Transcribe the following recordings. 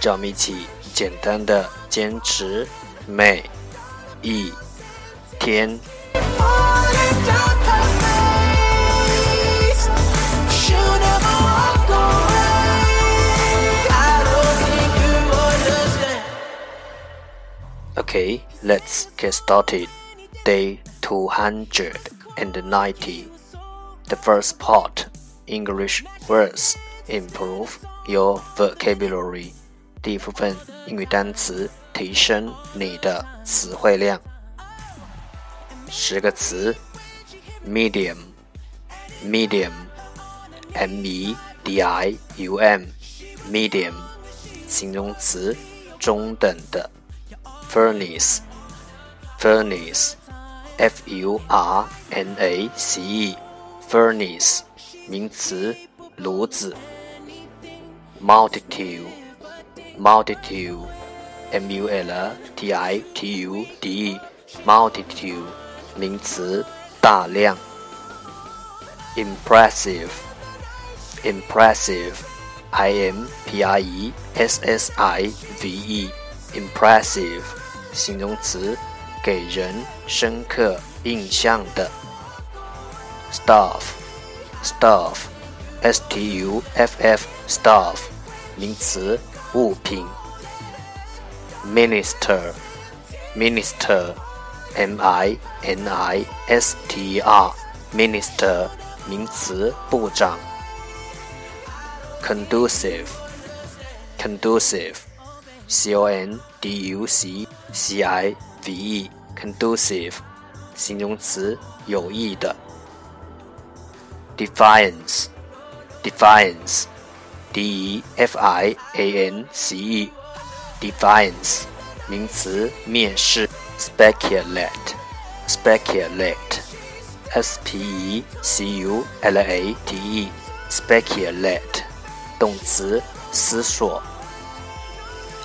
让我们一起简单的坚持每一天。Okay, let's get started. Day 290. The first part English words improve your vocabulary. 第一部分英语单词，提升你的词汇量。十个词，medium，medium，m-e-d-i-u-m，medium，形容词，中等的。furnace，furnace，f-u-r-n-a-c-e，furnace，名词，炉子。multitude。Multitude, m u l t i t u d e, multitude 名词，大量。impressive, impressive, i m p r e s s i v e, impressive 形容词，给人深刻印象的。stuff, stuff, s t u f f, stuff 名词。物品，minister，minister，m-i-n-i-s-t-r，minister，名词，部长。conducive，conducive，c o n d u c c i v e，conducive，形容词，有益的。defiance，defiance。D E F I A N C E，defiance，名词，面试。speculate，speculate，S P E C U L A T E，speculate，动词，思索。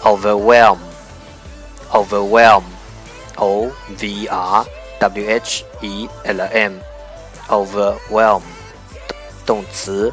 overwhelm，overwhelm，O V R W H E L M，overwhelm，动词。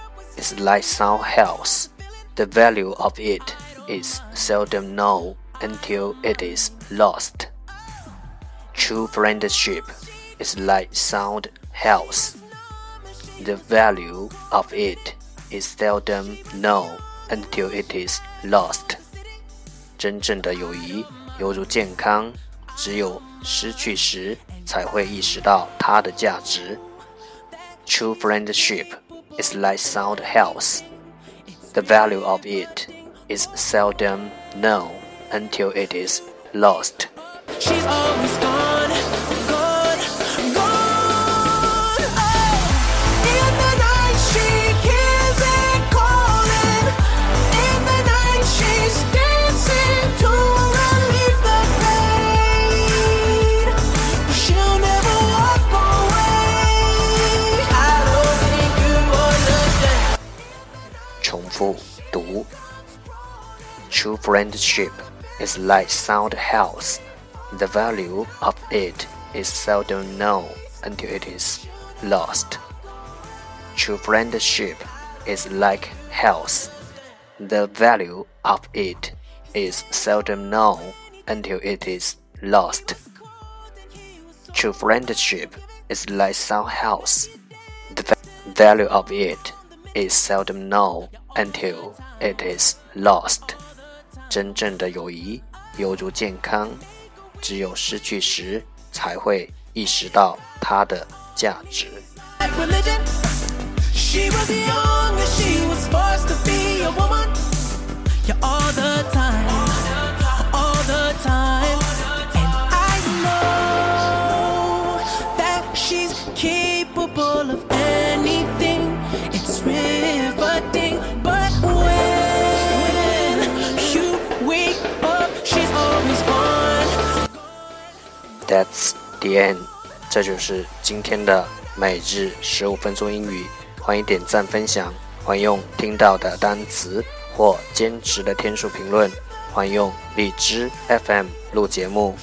is like sound health. The value of it is seldom known until it is lost. True friendship is like sound health. The value of it is seldom known until it is lost. 真正的友谊犹如健康，只有失去时才会意识到它的价值。True friendship is like sound health. The value of it is seldom known until it is lost. for 读。True friendship is like sound health. The value of it is seldom known until it is lost. True friendship is like health. The value of it is seldom known until it is lost. True friendship is like sound health. The value of it is seldom known until it is lost. 真正的友谊犹如健康，只有失去时才会意识到它的价值。That's the end，这就是今天的每日十五分钟英语。欢迎点赞分享，欢迎用听到的单词或坚持的天数评论，欢迎用荔枝 FM 录节目。